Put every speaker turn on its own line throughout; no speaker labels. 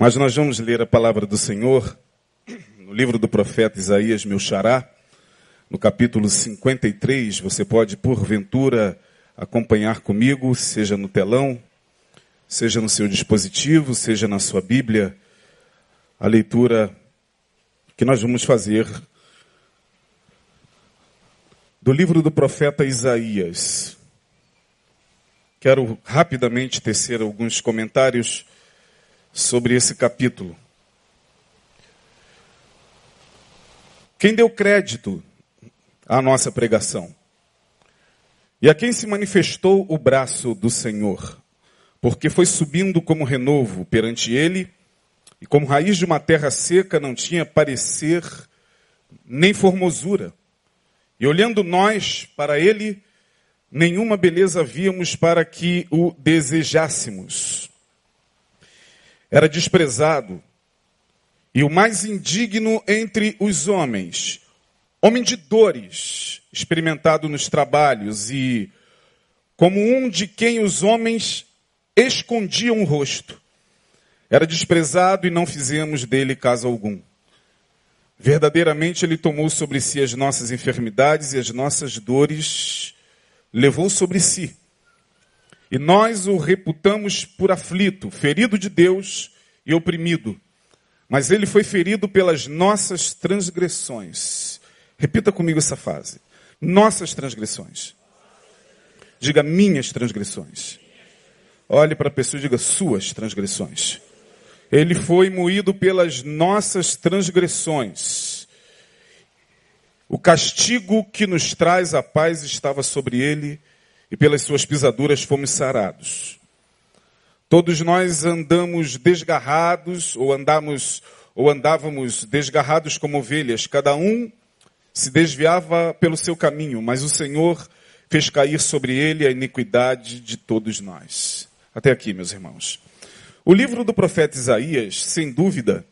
Mas nós vamos ler a palavra do Senhor no livro do profeta Isaías, meu xará, no capítulo 53. Você pode, porventura, acompanhar comigo, seja no telão, seja no seu dispositivo, seja na sua Bíblia, a leitura que nós vamos fazer do livro do profeta Isaías. Quero rapidamente tecer alguns comentários sobre esse capítulo. Quem deu crédito à nossa pregação? E a quem se manifestou o braço do Senhor? Porque foi subindo como renovo perante ele, e como raiz de uma terra seca não tinha parecer nem formosura. E olhando nós para ele, nenhuma beleza víamos para que o desejássemos era desprezado e o mais indigno entre os homens, homem de dores, experimentado nos trabalhos e como um de quem os homens escondiam o rosto. Era desprezado e não fizemos dele caso algum. Verdadeiramente ele tomou sobre si as nossas enfermidades e as nossas dores levou sobre si. E nós o reputamos por aflito, ferido de Deus e oprimido. Mas ele foi ferido pelas nossas transgressões. Repita comigo essa frase. Nossas transgressões. Diga minhas transgressões. Olhe para a pessoa e diga suas transgressões. Ele foi moído pelas nossas transgressões. O castigo que nos traz a paz estava sobre ele e pelas suas pisaduras fomos sarados. Todos nós andamos desgarrados, ou andamos, ou andávamos desgarrados como ovelhas, cada um se desviava pelo seu caminho, mas o Senhor fez cair sobre ele a iniquidade de todos nós. Até aqui, meus irmãos. O livro do profeta Isaías, sem dúvida,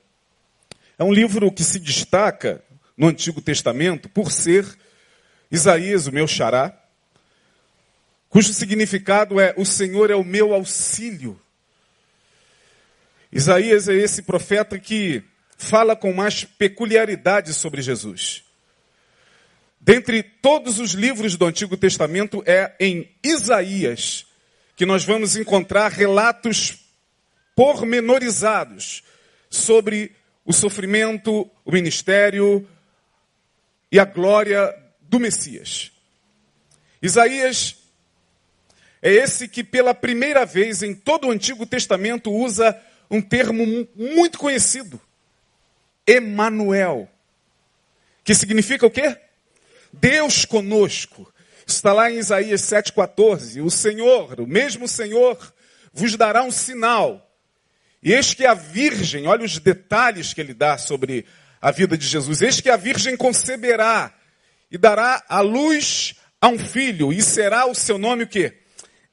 é um livro que se destaca no Antigo Testamento por ser Isaías, o meu xará, cujo significado é: O Senhor é o meu auxílio. Isaías é esse profeta que fala com mais peculiaridade sobre Jesus. Dentre todos os livros do Antigo Testamento, é em Isaías que nós vamos encontrar relatos pormenorizados sobre o sofrimento, o ministério e a glória do Messias. Isaías é esse que pela primeira vez em todo o Antigo Testamento usa um termo muito conhecido, Emanuel, que significa o quê? Deus conosco. Está lá em Isaías 7,14. O Senhor, o mesmo Senhor, vos dará um sinal. E eis que a Virgem, olha os detalhes que ele dá sobre a vida de Jesus. Eis que a Virgem conceberá e dará a luz a um filho, e será o seu nome o quê?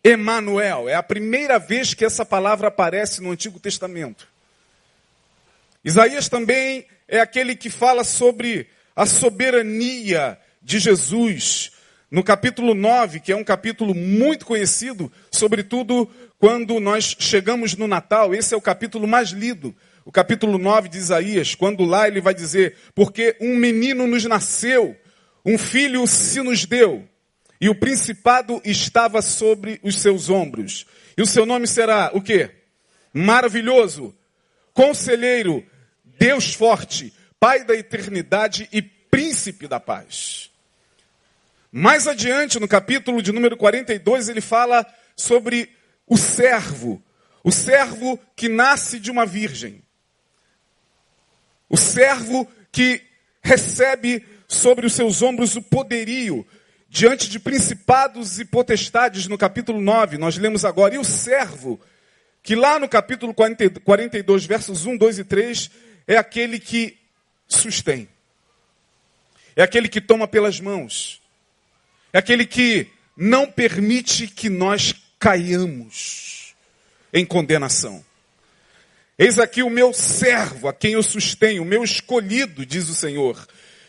Emanuel. É a primeira vez que essa palavra aparece no Antigo Testamento. Isaías também é aquele que fala sobre a soberania de Jesus. No capítulo 9, que é um capítulo muito conhecido, sobretudo quando nós chegamos no Natal, esse é o capítulo mais lido. O capítulo 9 de Isaías, quando lá ele vai dizer: Porque um menino nos nasceu, um filho se nos deu, e o principado estava sobre os seus ombros. E o seu nome será o quê? Maravilhoso, conselheiro, Deus forte, Pai da eternidade e príncipe da paz. Mais adiante, no capítulo de número 42, ele fala sobre o servo, o servo que nasce de uma virgem. O servo que recebe sobre os seus ombros o poderio diante de principados e potestades, no capítulo 9, nós lemos agora, e o servo, que lá no capítulo 40, 42, versos 1, 2 e 3, é aquele que sustém, é aquele que toma pelas mãos, é aquele que não permite que nós caiamos em condenação. Eis aqui o meu servo, a quem eu sustenho, o meu escolhido, diz o Senhor,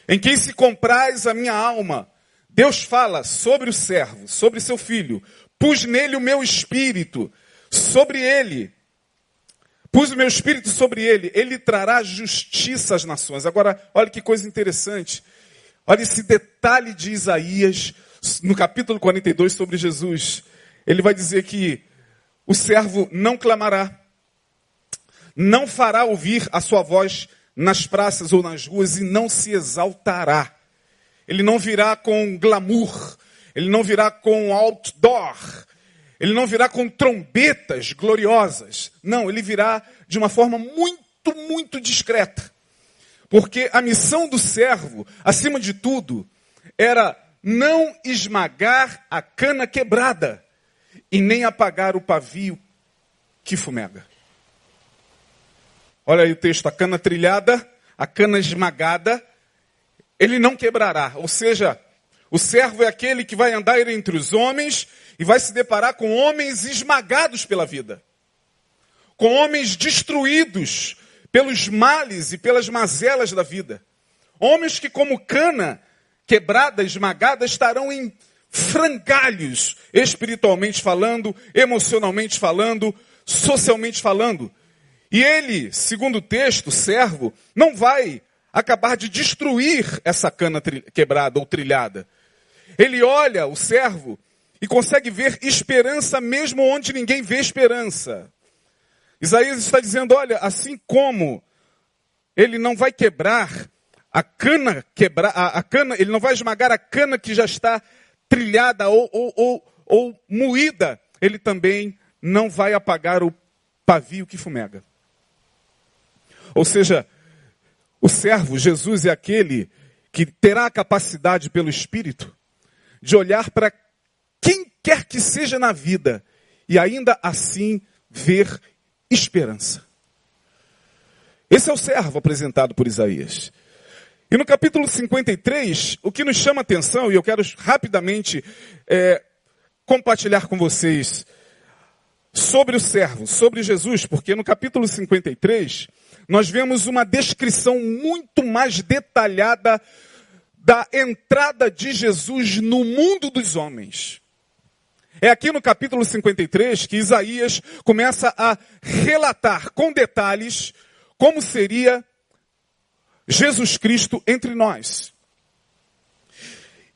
em quem se compraz a minha alma. Deus fala sobre o servo, sobre seu filho. Pus nele o meu espírito, sobre ele. Pus o meu espírito sobre ele, ele trará justiça às nações. Agora, olha que coisa interessante. Olha esse detalhe de Isaías no capítulo 42 sobre Jesus. Ele vai dizer que o servo não clamará, não fará ouvir a sua voz nas praças ou nas ruas e não se exaltará. Ele não virá com glamour, ele não virá com outdoor, ele não virá com trombetas gloriosas. Não, ele virá de uma forma muito, muito discreta. Porque a missão do servo, acima de tudo, era não esmagar a cana quebrada e nem apagar o pavio que fumega. Olha aí o texto, a cana trilhada, a cana esmagada, ele não quebrará. Ou seja, o servo é aquele que vai andar entre os homens e vai se deparar com homens esmagados pela vida, com homens destruídos pelos males e pelas mazelas da vida. Homens que, como cana quebrada, esmagada, estarão em frangalhos, espiritualmente falando, emocionalmente falando, socialmente falando. E ele, segundo o texto, servo, não vai acabar de destruir essa cana quebrada ou trilhada. Ele olha o servo e consegue ver esperança mesmo onde ninguém vê esperança. Isaías está dizendo: olha, assim como ele não vai quebrar a cana quebrar, a, a, cana, ele não vai esmagar a cana que já está trilhada ou, ou, ou, ou moída, ele também não vai apagar o pavio que fumega. Ou seja, o servo, Jesus, é aquele que terá a capacidade pelo Espírito de olhar para quem quer que seja na vida e ainda assim ver esperança. Esse é o servo apresentado por Isaías. E no capítulo 53, o que nos chama atenção, e eu quero rapidamente é, compartilhar com vocês sobre o servo, sobre Jesus, porque no capítulo 53, nós vemos uma descrição muito mais detalhada da entrada de Jesus no mundo dos homens. É aqui no capítulo 53 que Isaías começa a relatar com detalhes como seria Jesus Cristo entre nós.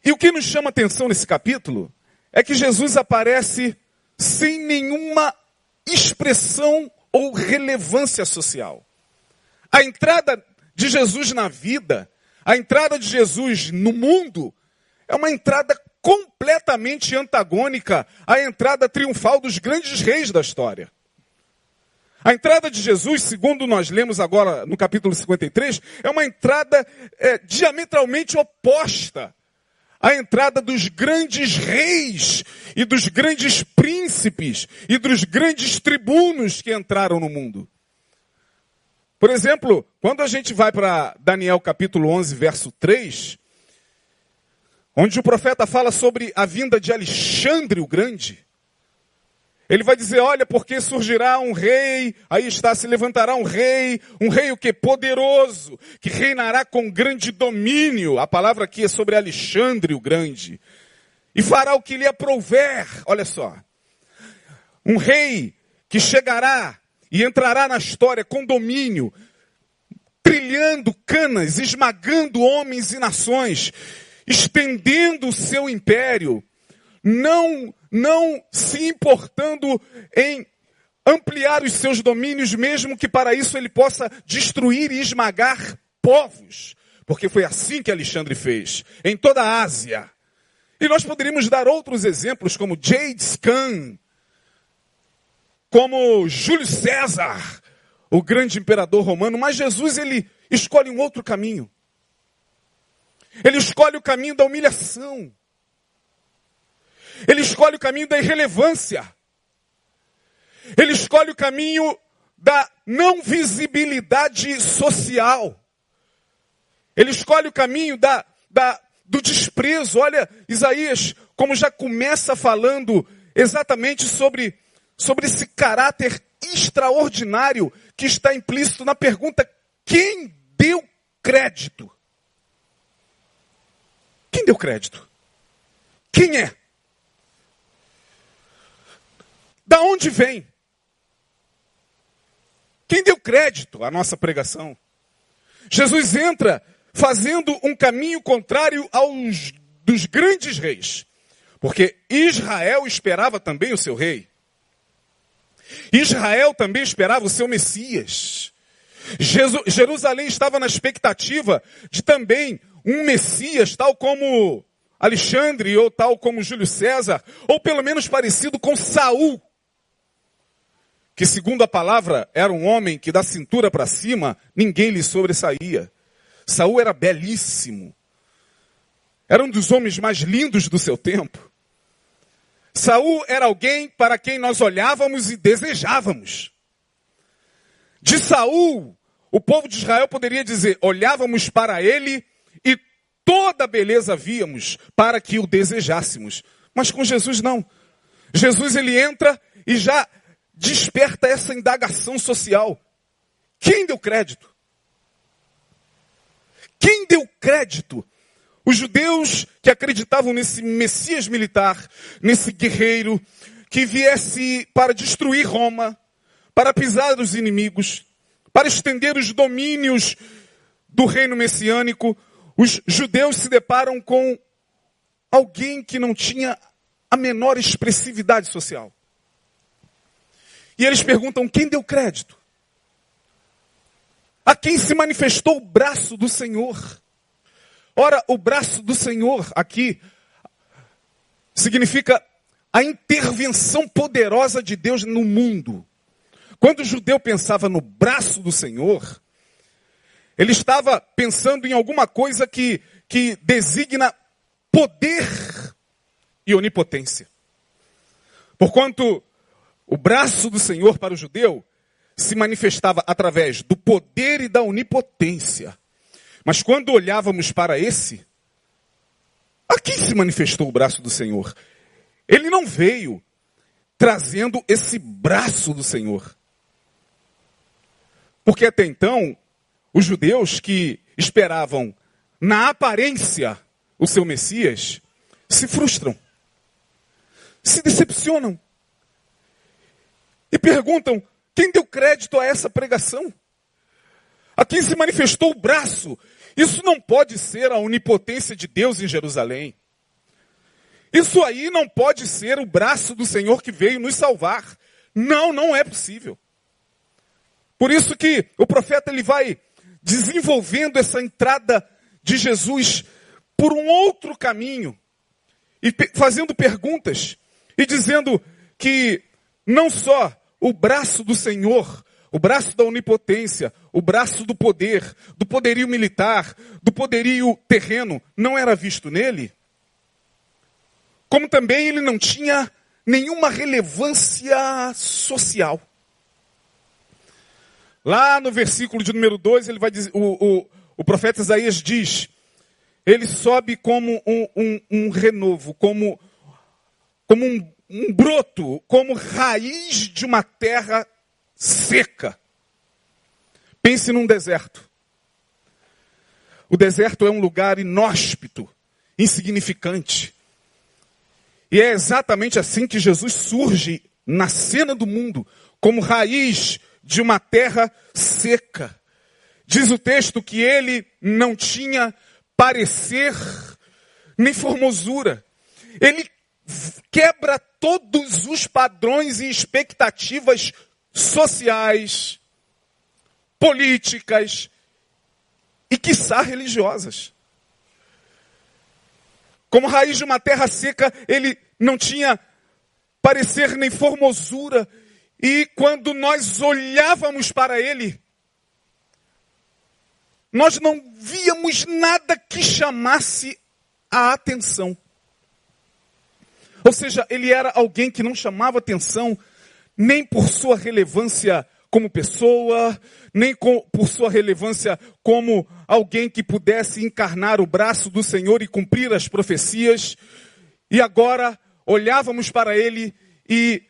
E o que nos chama atenção nesse capítulo é que Jesus aparece sem nenhuma expressão ou relevância social. A entrada de Jesus na vida, a entrada de Jesus no mundo, é uma entrada completamente antagônica à entrada triunfal dos grandes reis da história. A entrada de Jesus, segundo nós lemos agora no capítulo 53, é uma entrada é, diametralmente oposta à entrada dos grandes reis e dos grandes príncipes e dos grandes tribunos que entraram no mundo. Por exemplo, quando a gente vai para Daniel capítulo 11, verso 3, onde o profeta fala sobre a vinda de Alexandre o Grande, ele vai dizer, olha, porque surgirá um rei, aí está, se levantará um rei, um rei o que? Poderoso, que reinará com grande domínio. A palavra aqui é sobre Alexandre o Grande. E fará o que lhe aprouver. Olha só. Um rei que chegará e entrará na história com domínio, trilhando canas, esmagando homens e nações, estendendo o seu império, não não se importando em ampliar os seus domínios, mesmo que para isso ele possa destruir e esmagar povos. Porque foi assim que Alexandre fez, em toda a Ásia. E nós poderíamos dar outros exemplos, como Jades Khan, como Júlio César, o grande imperador romano, mas Jesus ele escolhe um outro caminho. Ele escolhe o caminho da humilhação. Ele escolhe o caminho da irrelevância. Ele escolhe o caminho da não visibilidade social. Ele escolhe o caminho da, da, do desprezo. Olha, Isaías, como já começa falando exatamente sobre, sobre esse caráter extraordinário que está implícito na pergunta: quem deu crédito? Quem deu crédito? Quem é? Da onde vem? Quem deu crédito à nossa pregação? Jesus entra fazendo um caminho contrário aos dos grandes reis. Porque Israel esperava também o seu rei. Israel também esperava o seu Messias. Jerusalém estava na expectativa de também um Messias, tal como Alexandre ou tal como Júlio César, ou pelo menos parecido com Saul, que segundo a palavra era um homem que da cintura para cima ninguém lhe sobressaía. Saul era belíssimo. Era um dos homens mais lindos do seu tempo. Saul era alguém para quem nós olhávamos e desejávamos. De Saul, o povo de Israel poderia dizer: olhávamos para ele e toda beleza víamos para que o desejássemos. Mas com Jesus não. Jesus ele entra e já desperta essa indagação social. Quem deu crédito? Quem deu crédito? Os judeus que acreditavam nesse Messias militar, nesse guerreiro, que viesse para destruir Roma, para pisar os inimigos, para estender os domínios do reino messiânico, os judeus se deparam com alguém que não tinha a menor expressividade social. E eles perguntam: quem deu crédito? a quem se manifestou o braço do Senhor. Ora, o braço do Senhor aqui significa a intervenção poderosa de Deus no mundo. Quando o judeu pensava no braço do Senhor, ele estava pensando em alguma coisa que, que designa poder e onipotência. Porquanto o braço do Senhor para o judeu se manifestava através do poder e da onipotência. Mas quando olhávamos para esse, aqui se manifestou o braço do Senhor. Ele não veio trazendo esse braço do Senhor. Porque até então, os judeus que esperavam na aparência o seu Messias se frustram, se decepcionam e perguntam: quem deu crédito a essa pregação? A quem se manifestou o braço? Isso não pode ser a onipotência de Deus em Jerusalém. Isso aí não pode ser o braço do Senhor que veio nos salvar. Não, não é possível. Por isso que o profeta ele vai desenvolvendo essa entrada de Jesus por um outro caminho e fazendo perguntas e dizendo que não só o braço do Senhor, o braço da onipotência, o braço do poder, do poderio militar, do poderio terreno, não era visto nele? Como também ele não tinha nenhuma relevância social. Lá no versículo de número 2, ele vai dizer, o, o, o profeta Isaías diz, ele sobe como um, um, um renovo, como, como um, um broto como raiz de uma terra seca. Pense num deserto. O deserto é um lugar inóspito, insignificante. E é exatamente assim que Jesus surge na cena do mundo, como raiz de uma terra seca. Diz o texto que ele não tinha parecer nem formosura. Ele quebra todos os padrões e expectativas sociais, políticas e, quiçá, religiosas. Como raiz de uma terra seca, ele não tinha parecer nem formosura, e quando nós olhávamos para ele, nós não víamos nada que chamasse a atenção. Ou seja, ele era alguém que não chamava atenção nem por sua relevância como pessoa, nem com, por sua relevância como alguém que pudesse encarnar o braço do Senhor e cumprir as profecias. E agora olhávamos para ele e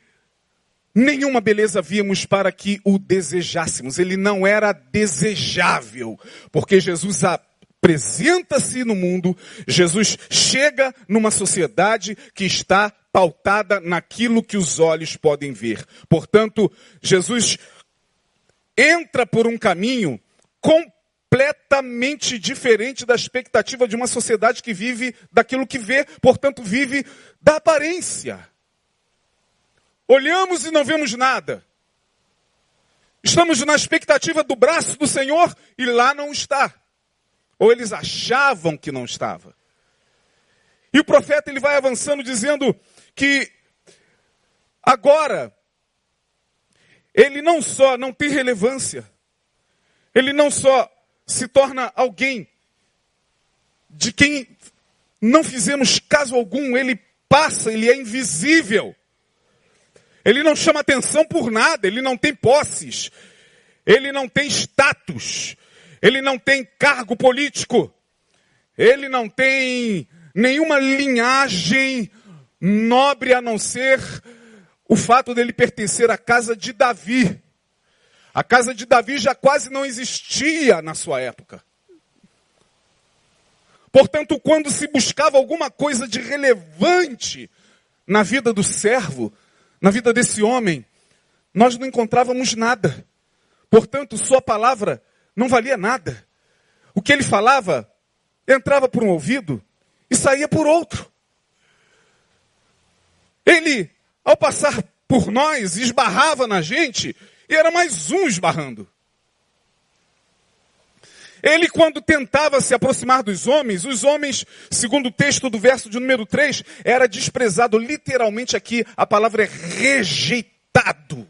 nenhuma beleza víamos para que o desejássemos. Ele não era desejável, porque Jesus apresenta-se no mundo, Jesus chega numa sociedade que está pautada naquilo que os olhos podem ver. Portanto, Jesus entra por um caminho completamente diferente da expectativa de uma sociedade que vive daquilo que vê, portanto, vive da aparência. Olhamos e não vemos nada. Estamos na expectativa do braço do Senhor e lá não está. Ou eles achavam que não estava. E o profeta ele vai avançando dizendo que agora ele não só não tem relevância, ele não só se torna alguém de quem não fizemos caso algum, ele passa, ele é invisível. Ele não chama atenção por nada, ele não tem posses, ele não tem status, ele não tem cargo político, ele não tem nenhuma linhagem nobre a não ser o fato dele pertencer à casa de Davi. A casa de Davi já quase não existia na sua época. Portanto, quando se buscava alguma coisa de relevante na vida do servo, na vida desse homem, nós não encontrávamos nada. Portanto, sua palavra não valia nada. O que ele falava entrava por um ouvido e saía por outro. Ele, ao passar por nós, esbarrava na gente e era mais um esbarrando. Ele, quando tentava se aproximar dos homens, os homens, segundo o texto do verso de número 3, era desprezado. Literalmente aqui, a palavra é rejeitado.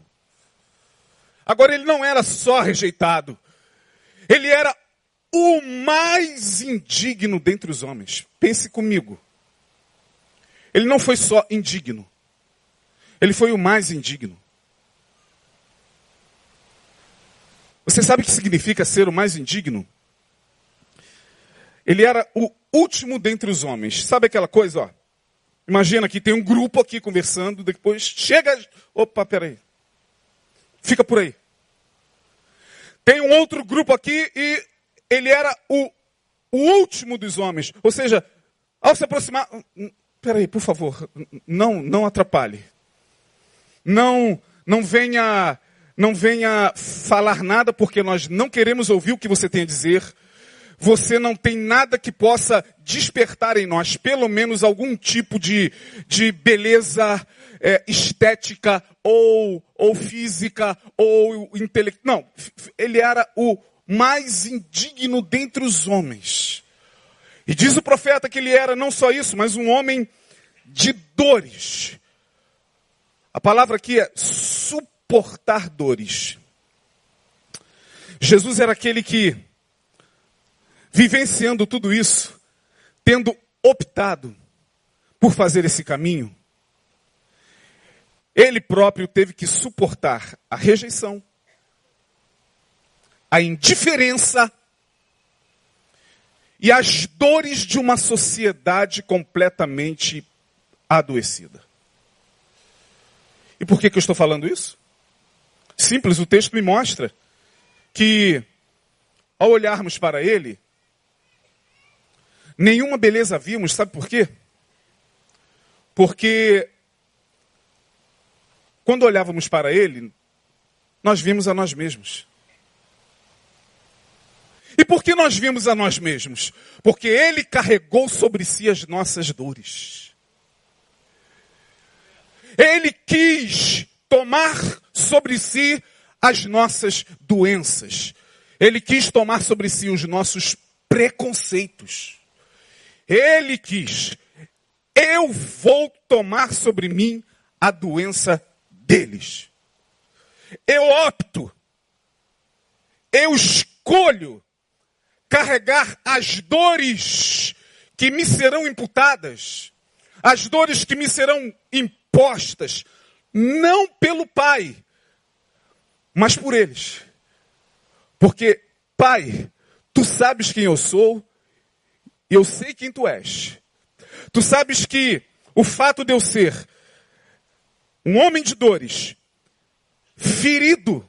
Agora, ele não era só rejeitado. Ele era o mais indigno dentre os homens. Pense comigo. Ele não foi só indigno. Ele foi o mais indigno. Você sabe o que significa ser o mais indigno? Ele era o último dentre os homens. Sabe aquela coisa, ó? Imagina que tem um grupo aqui conversando, depois chega. Opa, peraí. Fica por aí. Tem um outro grupo aqui e ele era o, o último dos homens. Ou seja, ao se aproximar. Peraí, por favor, não, não atrapalhe. Não, não venha não venha falar nada porque nós não queremos ouvir o que você tem a dizer. Você não tem nada que possa despertar em nós, pelo menos algum tipo de, de beleza é, estética ou, ou física ou intelectual. Não, ele era o mais indigno dentre os homens. E diz o profeta que ele era não só isso, mas um homem de dores. A palavra aqui é suportar dores. Jesus era aquele que, vivenciando tudo isso, tendo optado por fazer esse caminho, ele próprio teve que suportar a rejeição, a indiferença e as dores de uma sociedade completamente adoecida. E por que, que eu estou falando isso? Simples, o texto me mostra que, ao olharmos para ele, nenhuma beleza vimos, sabe por quê? Porque, quando olhávamos para ele, nós vimos a nós mesmos. E por que nós vimos a nós mesmos? Porque ele carregou sobre si as nossas dores. Ele quis tomar sobre si as nossas doenças. Ele quis tomar sobre si os nossos preconceitos. Ele quis, eu vou tomar sobre mim a doença deles. Eu opto, eu escolho carregar as dores que me serão imputadas, as dores que me serão impostas, não pelo Pai, mas por eles. Porque, Pai, tu sabes quem eu sou, eu sei quem tu és. Tu sabes que o fato de eu ser um homem de dores, ferido,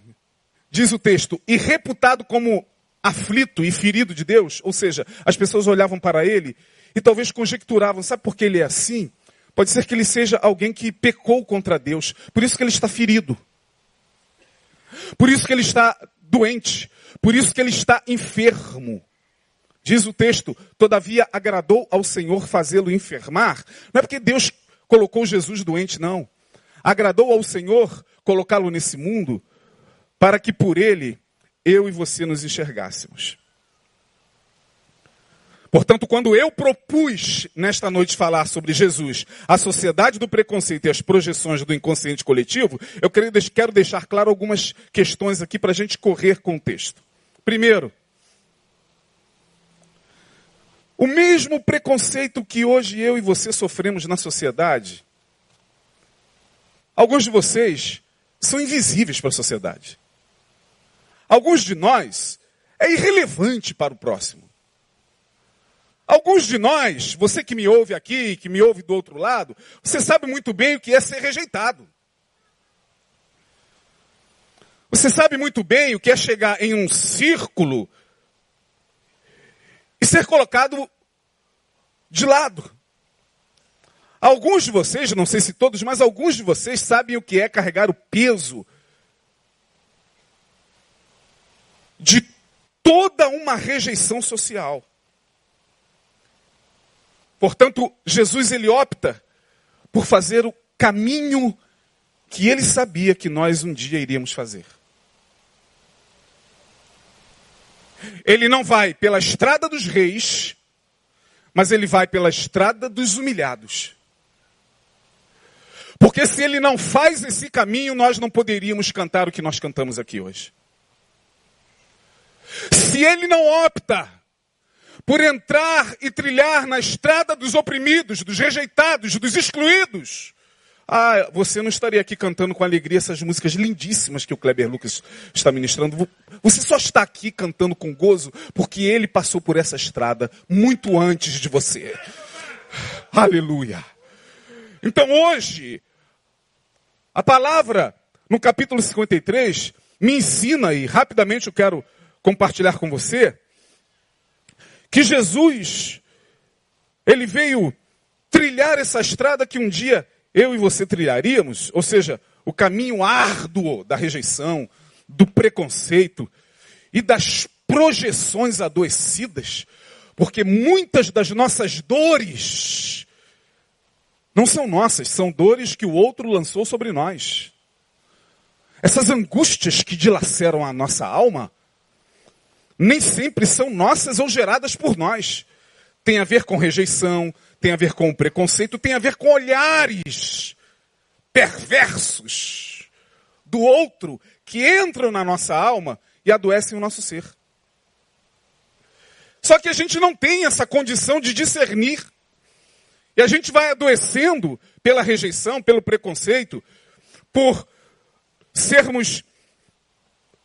diz o texto, e reputado como aflito e ferido de Deus, ou seja, as pessoas olhavam para ele e talvez conjecturavam, sabe por que ele é assim? Pode ser que ele seja alguém que pecou contra Deus, por isso que ele está ferido. Por isso que ele está doente. Por isso que ele está enfermo. Diz o texto, todavia agradou ao Senhor fazê-lo enfermar. Não é porque Deus colocou Jesus doente, não. Agradou ao Senhor colocá-lo nesse mundo para que por ele eu e você nos enxergássemos. Portanto, quando eu propus nesta noite falar sobre Jesus, a sociedade do preconceito e as projeções do inconsciente coletivo, eu quero deixar claro algumas questões aqui para a gente correr com o texto. Primeiro, o mesmo preconceito que hoje eu e você sofremos na sociedade, alguns de vocês são invisíveis para a sociedade. Alguns de nós é irrelevante para o próximo. Alguns de nós, você que me ouve aqui, que me ouve do outro lado, você sabe muito bem o que é ser rejeitado. Você sabe muito bem o que é chegar em um círculo e ser colocado de lado. Alguns de vocês, não sei se todos, mas alguns de vocês sabem o que é carregar o peso de toda uma rejeição social. Portanto, Jesus ele opta por fazer o caminho que ele sabia que nós um dia iríamos fazer. Ele não vai pela estrada dos reis, mas ele vai pela estrada dos humilhados. Porque se ele não faz esse caminho, nós não poderíamos cantar o que nós cantamos aqui hoje. Se ele não opta por entrar e trilhar na estrada dos oprimidos, dos rejeitados, dos excluídos, ah, você não estaria aqui cantando com alegria essas músicas lindíssimas que o Kleber Lucas está ministrando. Você só está aqui cantando com gozo porque ele passou por essa estrada muito antes de você. Aleluia. Então hoje, a palavra no capítulo 53 me ensina, e rapidamente eu quero compartilhar com você, que Jesus, ele veio trilhar essa estrada que um dia eu e você trilharíamos, ou seja, o caminho árduo da rejeição, do preconceito e das projeções adoecidas, porque muitas das nossas dores não são nossas, são dores que o outro lançou sobre nós. Essas angústias que dilaceram a nossa alma, nem sempre são nossas ou geradas por nós. Tem a ver com rejeição, tem a ver com preconceito, tem a ver com olhares perversos do outro que entram na nossa alma e adoecem o nosso ser. Só que a gente não tem essa condição de discernir. E a gente vai adoecendo pela rejeição, pelo preconceito, por sermos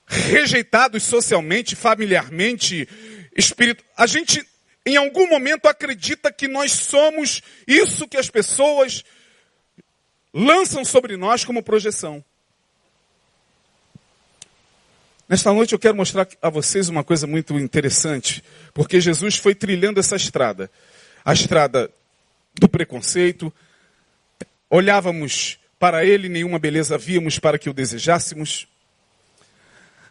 rejeitados socialmente, familiarmente, espírito. A gente em algum momento acredita que nós somos isso que as pessoas lançam sobre nós como projeção. Nesta noite eu quero mostrar a vocês uma coisa muito interessante, porque Jesus foi trilhando essa estrada, a estrada do preconceito. Olhávamos para ele, nenhuma beleza víamos para que o desejássemos,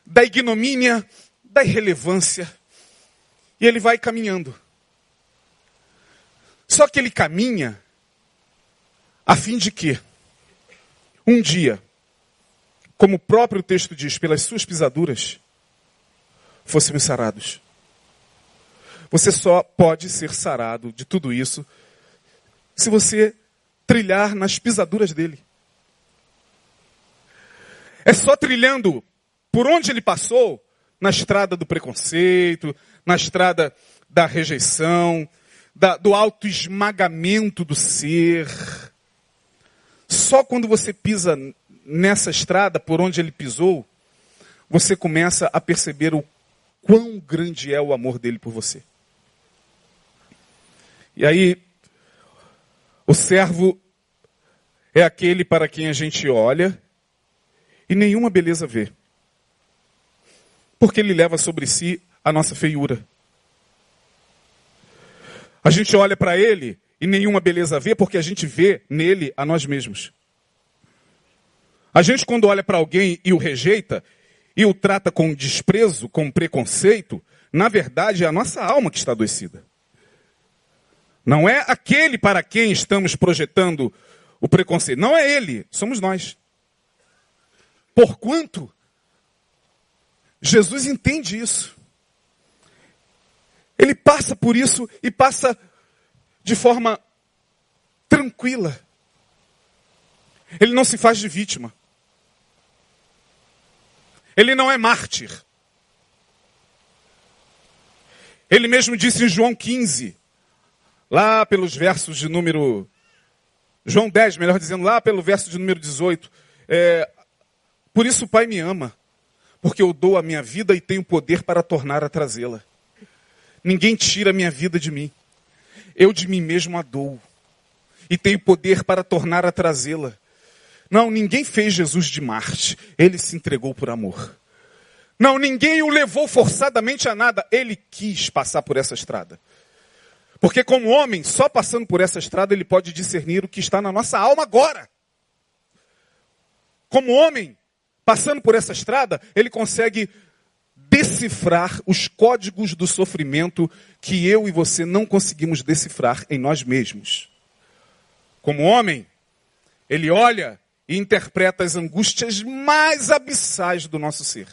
da ignomínia, da irrelevância, e ele vai caminhando. Só que ele caminha a fim de que, um dia, como o próprio texto diz, pelas suas pisaduras, fôssemos sarados. Você só pode ser sarado de tudo isso se você trilhar nas pisaduras dele. É só trilhando por onde ele passou, na estrada do preconceito, na estrada da rejeição, da, do autoesmagamento do ser. Só quando você pisa nessa estrada por onde ele pisou, você começa a perceber o quão grande é o amor dele por você. E aí, o servo é aquele para quem a gente olha e nenhuma beleza vê. Porque ele leva sobre si a nossa feiura. A gente olha para ele e nenhuma beleza vê, porque a gente vê nele a nós mesmos. A gente, quando olha para alguém e o rejeita, e o trata com desprezo, com preconceito, na verdade é a nossa alma que está adoecida. Não é aquele para quem estamos projetando o preconceito. Não é ele, somos nós. Porquanto, Jesus entende isso. Ele passa por isso e passa de forma tranquila. Ele não se faz de vítima. Ele não é mártir. Ele mesmo disse em João 15, lá pelos versos de número. João 10, melhor dizendo, lá pelo verso de número 18. É, Por isso o Pai me ama, porque eu dou a minha vida e tenho poder para tornar a trazê-la. Ninguém tira a minha vida de mim. Eu de mim mesmo a dou. E tenho poder para tornar a trazê-la. Não, ninguém fez Jesus de Marte. Ele se entregou por amor. Não, ninguém o levou forçadamente a nada. Ele quis passar por essa estrada. Porque como homem, só passando por essa estrada, ele pode discernir o que está na nossa alma agora. Como homem, passando por essa estrada, ele consegue decifrar os códigos do sofrimento que eu e você não conseguimos decifrar em nós mesmos. Como homem, ele olha e interpreta as angústias mais abissais do nosso ser.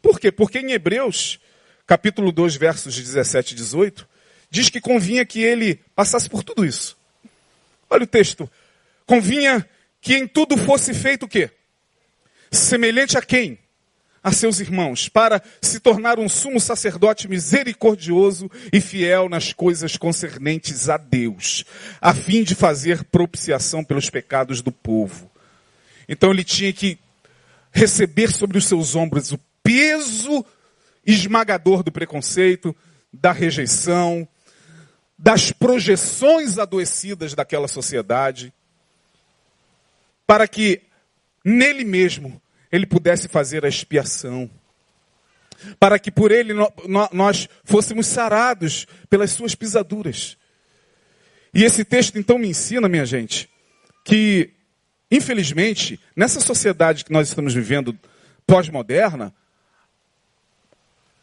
Por quê? Porque em Hebreus, capítulo 2, versos 17 e 18, diz que convinha que ele passasse por tudo isso. Olha o texto. Convinha que em tudo fosse feito o quê? Semelhante a quem? A seus irmãos, para se tornar um sumo sacerdote misericordioso e fiel nas coisas concernentes a Deus, a fim de fazer propiciação pelos pecados do povo. Então ele tinha que receber sobre os seus ombros o peso esmagador do preconceito, da rejeição, das projeções adoecidas daquela sociedade, para que nele mesmo ele pudesse fazer a expiação, para que por ele nós fôssemos sarados pelas suas pisaduras. E esse texto então me ensina, minha gente, que infelizmente nessa sociedade que nós estamos vivendo pós-moderna,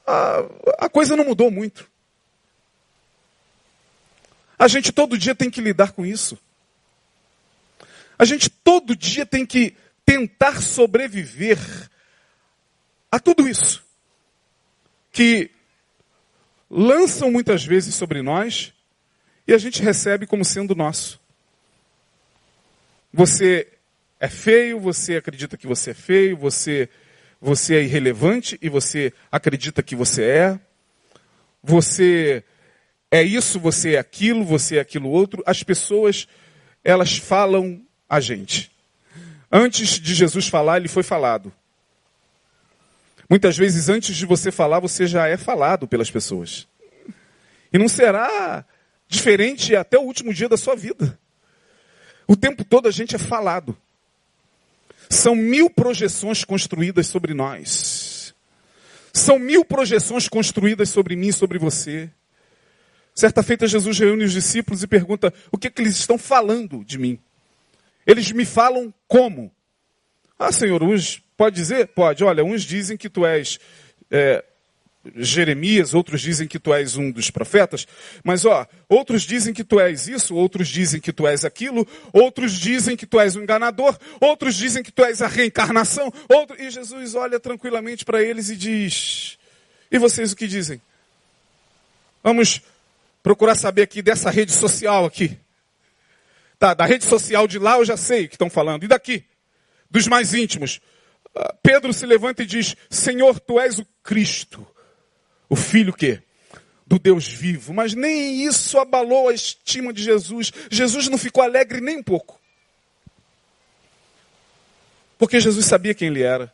a, a coisa não mudou muito. A gente todo dia tem que lidar com isso. A gente todo dia tem que tentar sobreviver a tudo isso que lançam muitas vezes sobre nós e a gente recebe como sendo nosso. Você é feio, você acredita que você é feio, você você é irrelevante e você acredita que você é. Você é isso, você é aquilo, você é aquilo outro. As pessoas, elas falam a gente. Antes de Jesus falar, ele foi falado. Muitas vezes, antes de você falar, você já é falado pelas pessoas. E não será diferente até o último dia da sua vida. O tempo todo a gente é falado. São mil projeções construídas sobre nós. São mil projeções construídas sobre mim e sobre você. Certa feita, Jesus reúne os discípulos e pergunta: o que, é que eles estão falando de mim? Eles me falam como? Ah, Senhor, uns, pode dizer? Pode. Olha, uns dizem que tu és é, Jeremias, outros dizem que tu és um dos profetas, mas ó, outros dizem que tu és isso, outros dizem que tu és aquilo, outros dizem que tu és um enganador, outros dizem que tu és a reencarnação, outro... e Jesus olha tranquilamente para eles e diz: E vocês o que dizem? Vamos procurar saber aqui dessa rede social aqui. Tá, da rede social de lá eu já sei que estão falando. E daqui? Dos mais íntimos. Ah, Pedro se levanta e diz: Senhor, tu és o Cristo, o filho que? Do Deus vivo. Mas nem isso abalou a estima de Jesus. Jesus não ficou alegre nem um pouco. Porque Jesus sabia quem ele era.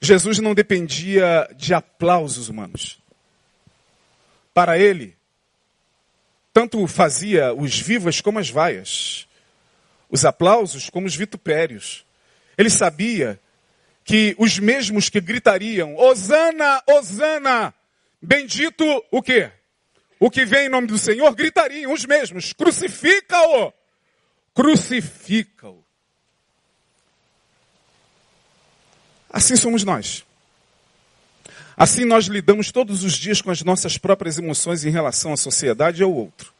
Jesus não dependia de aplausos humanos. Para ele, tanto fazia os vivas como as vaias, os aplausos como os vitupérios. Ele sabia que os mesmos que gritariam, Osana, Osana, bendito o quê? O que vem em nome do Senhor, gritariam os mesmos, crucifica-o, crucifica-o. Assim somos nós. Assim nós lidamos todos os dias com as nossas próprias emoções em relação à sociedade e ao outro.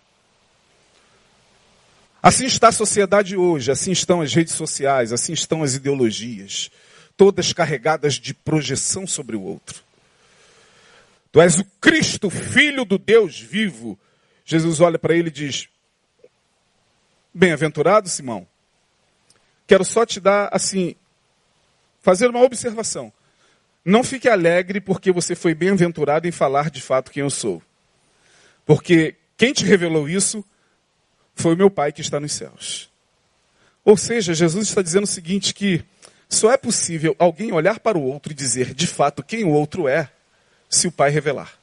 Assim está a sociedade hoje, assim estão as redes sociais, assim estão as ideologias, todas carregadas de projeção sobre o outro. Tu és o Cristo, filho do Deus vivo. Jesus olha para ele e diz: Bem-aventurado, Simão. Quero só te dar, assim, fazer uma observação. Não fique alegre porque você foi bem-aventurado em falar de fato quem eu sou. Porque quem te revelou isso foi o meu Pai que está nos céus. Ou seja, Jesus está dizendo o seguinte: que só é possível alguém olhar para o outro e dizer de fato quem o outro é, se o Pai revelar.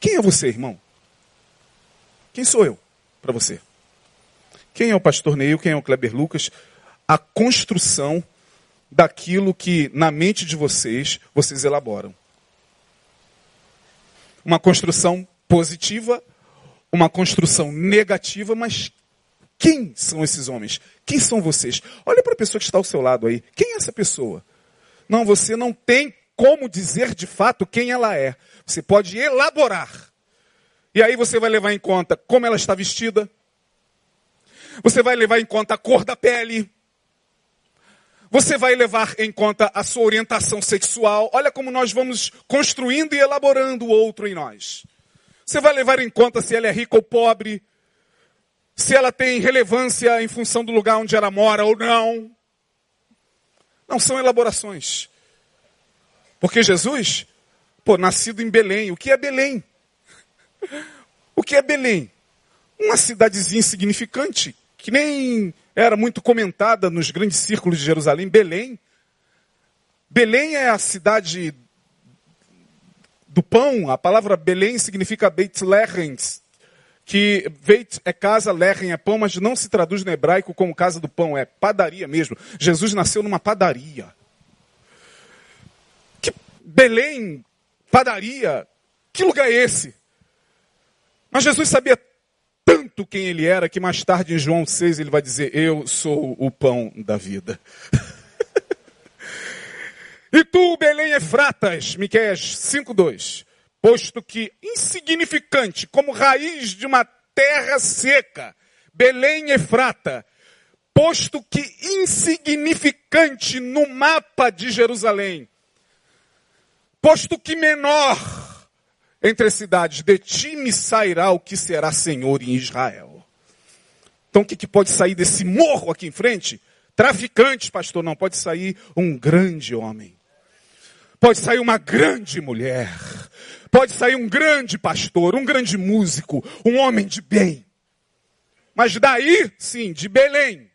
Quem é você, irmão? Quem sou eu para você? Quem é o pastor Neil? Quem é o Kleber Lucas? A construção daquilo que na mente de vocês vocês elaboram. Uma construção positiva, uma construção negativa, mas quem são esses homens? Quem são vocês? Olha para a pessoa que está ao seu lado aí. Quem é essa pessoa? Não, você não tem como dizer de fato quem ela é. Você pode elaborar. E aí você vai levar em conta como ela está vestida, você vai levar em conta a cor da pele. Você vai levar em conta a sua orientação sexual. Olha como nós vamos construindo e elaborando o outro em nós. Você vai levar em conta se ela é rica ou pobre, se ela tem relevância em função do lugar onde ela mora ou não. Não são elaborações. Porque Jesus, pô, nascido em Belém. O que é Belém? O que é Belém? Uma cidadezinha insignificante que nem era muito comentada nos grandes círculos de Jerusalém, Belém. Belém é a cidade do pão. A palavra Belém significa Beit Lehem, que Beit é casa, Lehem é pão, mas não se traduz no hebraico como casa do pão, é padaria mesmo. Jesus nasceu numa padaria. Que Belém, padaria, que lugar é esse? Mas Jesus sabia tanto quem ele era que mais tarde em João 6 ele vai dizer: Eu sou o pão da vida. e tu, Belém Efratas, Miqueias 5:2, posto que insignificante, como raiz de uma terra seca, Belém Efrata, posto que insignificante no mapa de Jerusalém, posto que menor entre as cidades, de ti me sairá o que será Senhor em Israel. Então o que, que pode sair desse morro aqui em frente? Traficantes, pastor, não, pode sair um grande homem. Pode sair uma grande mulher. Pode sair um grande pastor, um grande músico, um homem de bem. Mas daí, sim, de Belém.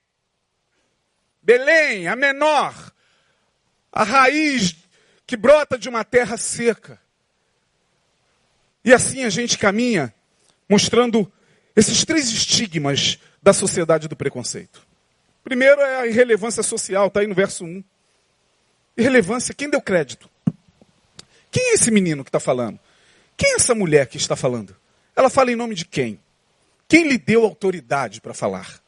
Belém, a menor, a raiz que brota de uma terra seca. E assim a gente caminha mostrando esses três estigmas da sociedade do preconceito. Primeiro é a irrelevância social, está aí no verso 1. Irrelevância, quem deu crédito? Quem é esse menino que está falando? Quem é essa mulher que está falando? Ela fala em nome de quem? Quem lhe deu autoridade para falar?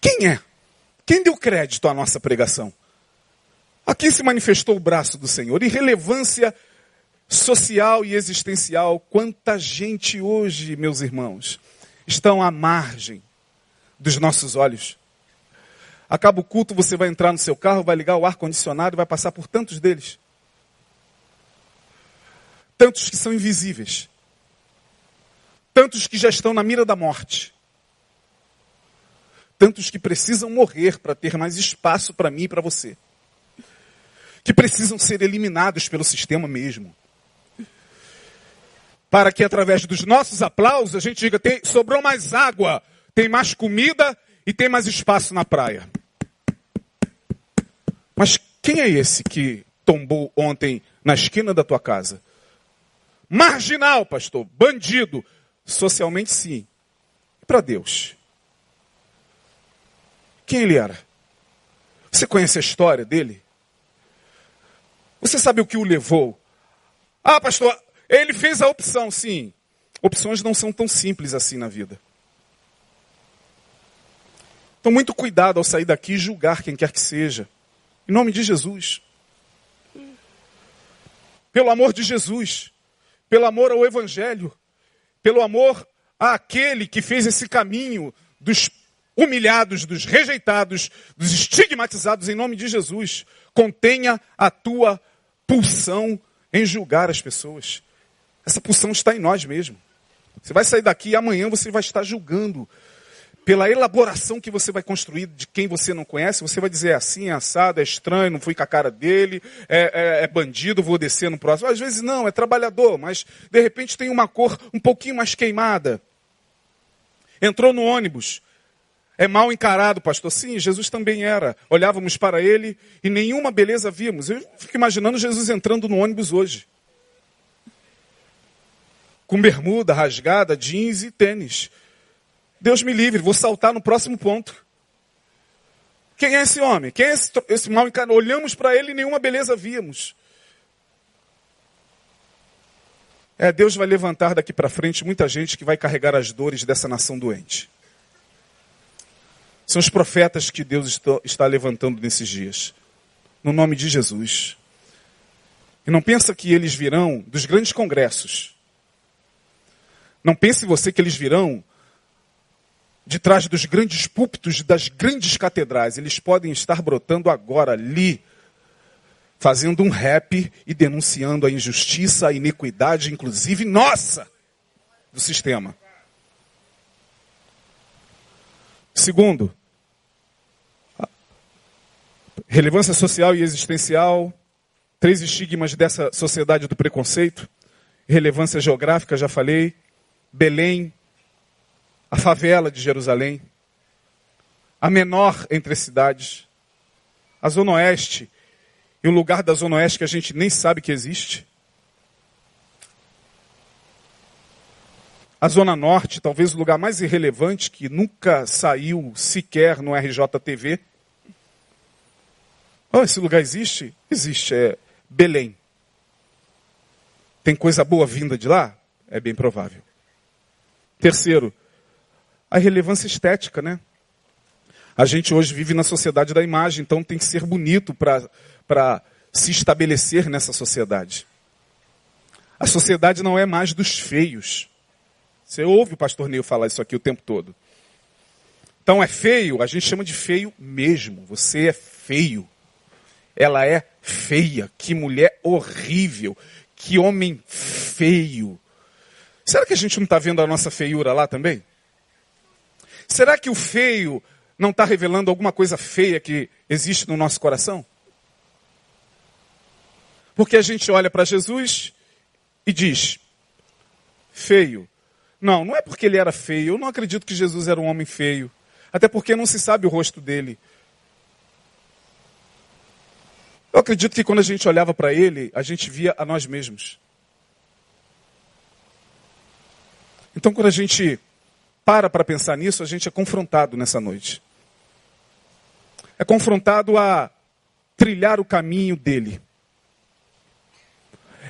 Quem é? Quem deu crédito à nossa pregação? Aqui se manifestou o braço do Senhor. Irrelevância social e existencial. Quanta gente hoje, meus irmãos, estão à margem dos nossos olhos. Acaba o culto, você vai entrar no seu carro, vai ligar o ar-condicionado e vai passar por tantos deles. Tantos que são invisíveis. Tantos que já estão na mira da morte. Tantos que precisam morrer para ter mais espaço para mim e para você. Que precisam ser eliminados pelo sistema mesmo para que através dos nossos aplausos a gente diga: tem, sobrou mais água, tem mais comida e tem mais espaço na praia. Mas quem é esse que tombou ontem na esquina da tua casa? Marginal, pastor, bandido. Socialmente, sim. Para Deus. Quem ele era? Você conhece a história dele? Você sabe o que o levou? Ah, pastor, ele fez a opção, sim. Opções não são tão simples assim na vida. Então, muito cuidado ao sair daqui e julgar quem quer que seja. Em nome de Jesus. Pelo amor de Jesus. Pelo amor ao Evangelho. Pelo amor àquele que fez esse caminho dos humilhados, dos rejeitados, dos estigmatizados em nome de Jesus. Contenha a tua pulsão em julgar as pessoas. Essa pulsão está em nós mesmos. Você vai sair daqui e amanhã você vai estar julgando. Pela elaboração que você vai construir de quem você não conhece, você vai dizer é assim, é assado, é estranho, não fui com a cara dele, é, é, é bandido, vou descer no próximo. Às vezes não, é trabalhador, mas de repente tem uma cor um pouquinho mais queimada. Entrou no ônibus, é mal encarado, pastor. Sim, Jesus também era. Olhávamos para ele e nenhuma beleza víamos. Eu fico imaginando Jesus entrando no ônibus hoje. Com bermuda rasgada, jeans e tênis. Deus me livre, vou saltar no próximo ponto. Quem é esse homem? Quem é esse, esse mal encarado? Olhamos para ele e nenhuma beleza víamos. É, Deus vai levantar daqui para frente muita gente que vai carregar as dores dessa nação doente. São os profetas que Deus está levantando nesses dias. No nome de Jesus. E não pensa que eles virão dos grandes congressos. Não pense você que eles virão de trás dos grandes púlpitos das grandes catedrais. Eles podem estar brotando agora ali, fazendo um rap e denunciando a injustiça, a iniquidade, inclusive nossa, do sistema. Segundo, relevância social e existencial, três estigmas dessa sociedade do preconceito, relevância geográfica, já falei, Belém, a favela de Jerusalém, a menor entre as cidades, a Zona Oeste, e o lugar da Zona Oeste que a gente nem sabe que existe. A Zona Norte, talvez o lugar mais irrelevante que nunca saiu sequer no RJTV. Oh, esse lugar existe? Existe, é Belém. Tem coisa boa vinda de lá? É bem provável. Terceiro, a relevância estética, né? A gente hoje vive na sociedade da imagem, então tem que ser bonito para se estabelecer nessa sociedade. A sociedade não é mais dos feios. Você ouve o pastor Neil falar isso aqui o tempo todo. Então é feio, a gente chama de feio mesmo. Você é feio. Ela é feia. Que mulher horrível. Que homem feio. Será que a gente não está vendo a nossa feiura lá também? Será que o feio não está revelando alguma coisa feia que existe no nosso coração? Porque a gente olha para Jesus e diz: feio, não, não é porque ele era feio. Eu não acredito que Jesus era um homem feio. Até porque não se sabe o rosto dele. Eu acredito que quando a gente olhava para ele, a gente via a nós mesmos. Então, quando a gente para para pensar nisso, a gente é confrontado nessa noite. É confrontado a trilhar o caminho dele.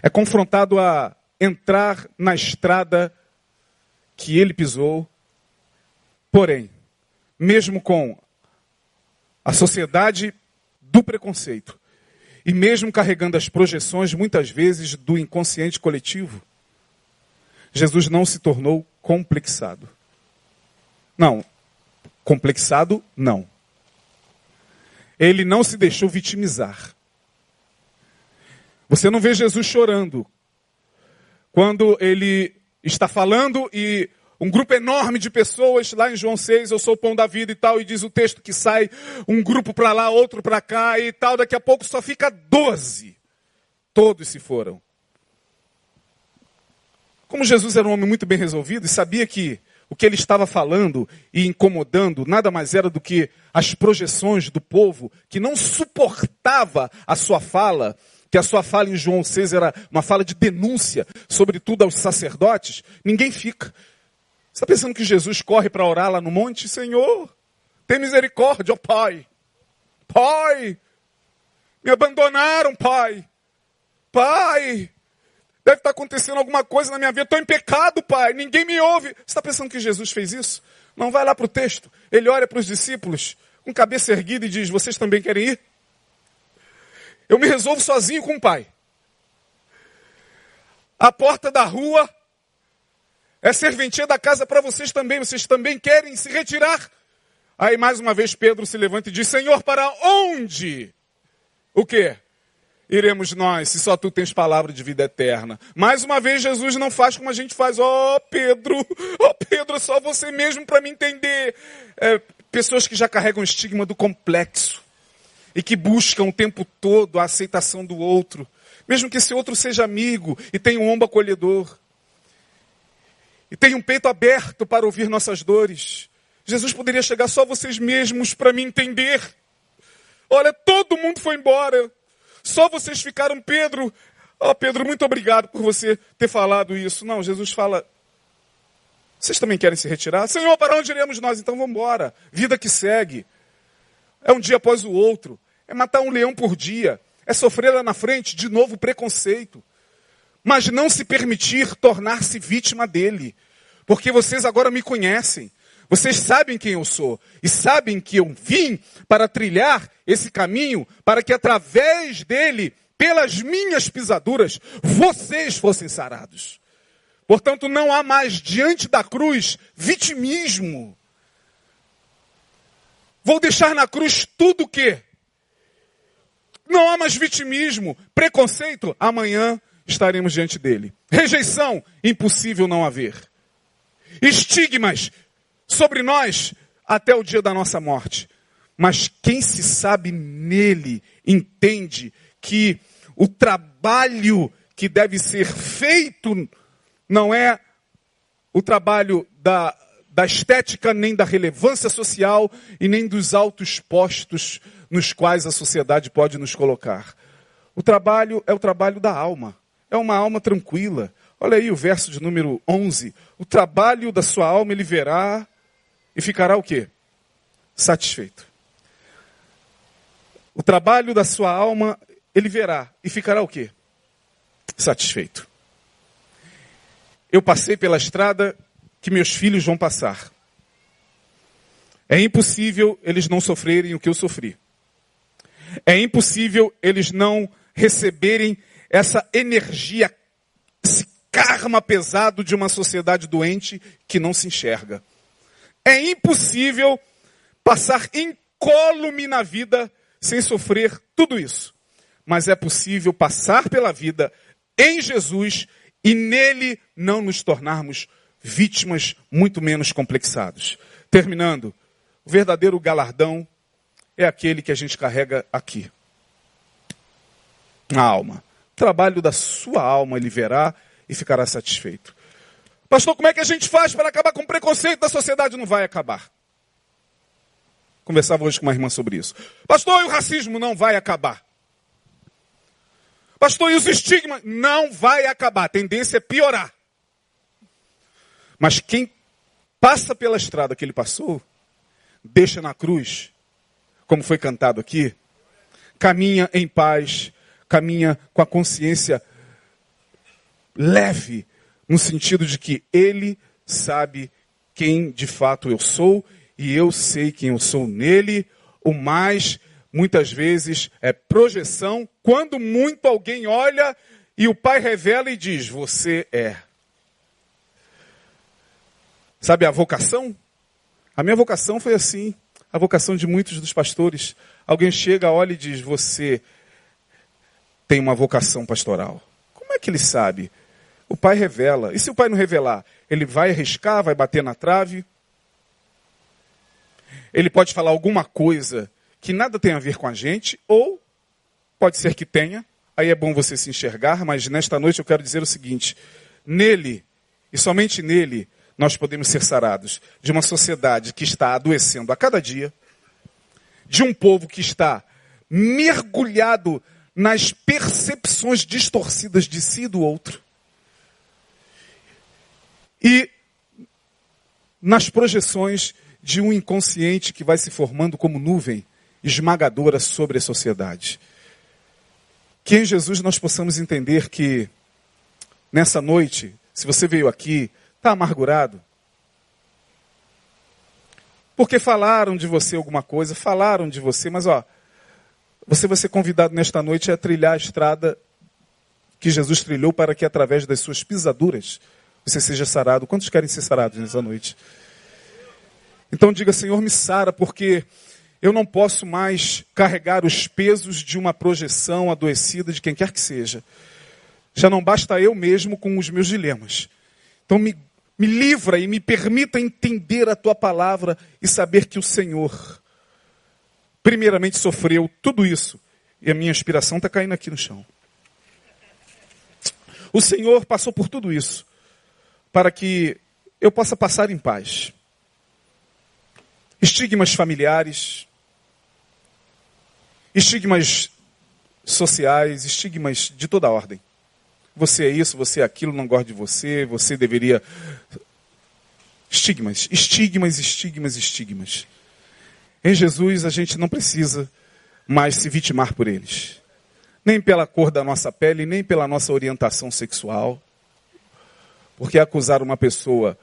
É confrontado a entrar na estrada que ele pisou. Porém, mesmo com a sociedade do preconceito, e mesmo carregando as projeções, muitas vezes, do inconsciente coletivo, Jesus não se tornou complexado. Não, complexado, não. Ele não se deixou vitimizar. Você não vê Jesus chorando. Quando ele está falando e um grupo enorme de pessoas, lá em João 6, eu sou o pão da vida e tal, e diz o texto que sai um grupo para lá, outro para cá e tal, daqui a pouco só fica 12. Todos se foram. Como Jesus era um homem muito bem resolvido e sabia que o que ele estava falando e incomodando nada mais era do que as projeções do povo que não suportava a sua fala, que a sua fala em João 6 era uma fala de denúncia, sobretudo aos sacerdotes, ninguém fica. Você está pensando que Jesus corre para orar lá no monte? Senhor, tem misericórdia, ó Pai. Pai, me abandonaram, Pai. Pai, deve estar acontecendo alguma coisa na minha vida. Estou em pecado, Pai. Ninguém me ouve. Você está pensando que Jesus fez isso? Não vai lá para o texto. Ele olha para os discípulos com cabeça erguida e diz: Vocês também querem ir? Eu me resolvo sozinho com o pai. A porta da rua é serventia da casa para vocês também. Vocês também querem se retirar? Aí mais uma vez Pedro se levanta e diz: Senhor, para onde? O que? Iremos nós, se só tu tens palavra de vida eterna. Mais uma vez, Jesus não faz como a gente faz. Ó oh, Pedro, ó oh, Pedro, só você mesmo para me entender. É, pessoas que já carregam o estigma do complexo e que buscam o tempo todo a aceitação do outro, mesmo que esse outro seja amigo e tenha um ombro acolhedor e tenha um peito aberto para ouvir nossas dores. Jesus poderia chegar só vocês mesmos para me entender. Olha, todo mundo foi embora. Só vocês ficaram, Pedro. Ó, oh, Pedro, muito obrigado por você ter falado isso. Não, Jesus fala. Vocês também querem se retirar? Senhor, para onde iremos nós? Então vamos embora. Vida que segue. É um dia após o outro. É matar um leão por dia. É sofrer lá na frente de novo preconceito. Mas não se permitir tornar-se vítima dele. Porque vocês agora me conhecem. Vocês sabem quem eu sou e sabem que eu vim para trilhar esse caminho para que através dele, pelas minhas pisaduras, vocês fossem sarados. Portanto, não há mais diante da cruz vitimismo. Vou deixar na cruz tudo o que? Não há mais vitimismo, preconceito. Amanhã estaremos diante dele. Rejeição, impossível não haver. Estigmas, sobre nós até o dia da nossa morte. Mas quem se sabe nele entende que o trabalho que deve ser feito não é o trabalho da, da estética, nem da relevância social e nem dos altos postos nos quais a sociedade pode nos colocar. O trabalho é o trabalho da alma. É uma alma tranquila. Olha aí o verso de número 11. O trabalho da sua alma ele verá e ficará o quê? Satisfeito. O trabalho da sua alma ele verá e ficará o quê? Satisfeito. Eu passei pela estrada que meus filhos vão passar. É impossível eles não sofrerem o que eu sofri. É impossível eles não receberem essa energia, esse karma pesado de uma sociedade doente que não se enxerga. É impossível passar incólume na vida sem sofrer tudo isso. Mas é possível passar pela vida em Jesus e nele não nos tornarmos vítimas muito menos complexados. Terminando, o verdadeiro galardão é aquele que a gente carrega aqui. Na alma. O trabalho da sua alma ele verá e ficará satisfeito. Pastor, como é que a gente faz para acabar com o preconceito da sociedade? Não vai acabar. Conversava hoje com uma irmã sobre isso. Pastor, e o racismo não vai acabar. Pastor, e os estigmas? Não vai acabar. A tendência é piorar. Mas quem passa pela estrada que ele passou, deixa na cruz, como foi cantado aqui, caminha em paz, caminha com a consciência leve, no sentido de que ele sabe quem de fato eu sou e eu sei quem eu sou nele. O mais, muitas vezes, é projeção. Quando muito alguém olha e o pai revela e diz: Você é. Sabe a vocação? A minha vocação foi assim. A vocação de muitos dos pastores. Alguém chega, olha e diz: Você tem uma vocação pastoral. Como é que ele sabe? O pai revela. E se o pai não revelar? Ele vai arriscar, vai bater na trave. Ele pode falar alguma coisa que nada tem a ver com a gente, ou pode ser que tenha. Aí é bom você se enxergar, mas nesta noite eu quero dizer o seguinte: nele, e somente nele, nós podemos ser sarados de uma sociedade que está adoecendo a cada dia, de um povo que está mergulhado nas percepções distorcidas de si e do outro, e nas projeções de um inconsciente que vai se formando como nuvem esmagadora sobre a sociedade. Que em Jesus nós possamos entender que nessa noite, se você veio aqui, está amargurado, Porque falaram de você alguma coisa, falaram de você, mas ó, você vai ser convidado nesta noite a trilhar a estrada que Jesus trilhou para que através das suas pisaduras você seja sarado. Quantos querem ser sarados nessa noite? Então diga, Senhor, me sara, porque eu não posso mais carregar os pesos de uma projeção adoecida de quem quer que seja. Já não basta eu mesmo com os meus dilemas. Então me, me livra e me permita entender a tua palavra e saber que o Senhor, primeiramente, sofreu tudo isso. E a minha inspiração está caindo aqui no chão. O Senhor passou por tudo isso para que eu possa passar em paz. Estigmas familiares, estigmas sociais, estigmas de toda ordem. Você é isso, você é aquilo, não gosta de você, você deveria. Estigmas, estigmas, estigmas, estigmas. Em Jesus a gente não precisa mais se vitimar por eles. Nem pela cor da nossa pele, nem pela nossa orientação sexual. Porque acusar uma pessoa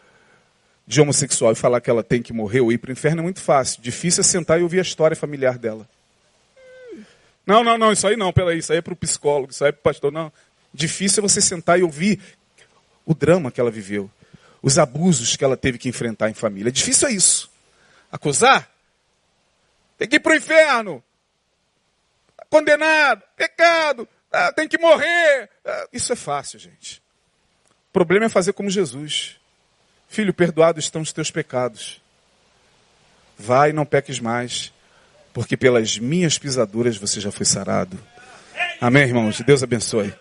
de homossexual e falar que ela tem que morrer ou ir para o inferno é muito fácil. Difícil é sentar e ouvir a história familiar dela. Não, não, não, isso aí não, peraí, isso aí é para o psicólogo, isso aí é para o pastor. Não. Difícil é você sentar e ouvir o drama que ela viveu, os abusos que ela teve que enfrentar em família. Difícil é isso. Acusar? Tem que ir para o inferno. Condenado, pecado, ah, tem que morrer. Ah, isso é fácil, gente. O problema é fazer como Jesus. Filho, perdoados estão os teus pecados. Vai, não peques mais, porque pelas minhas pisaduras você já foi sarado. Amém, irmãos? Deus abençoe.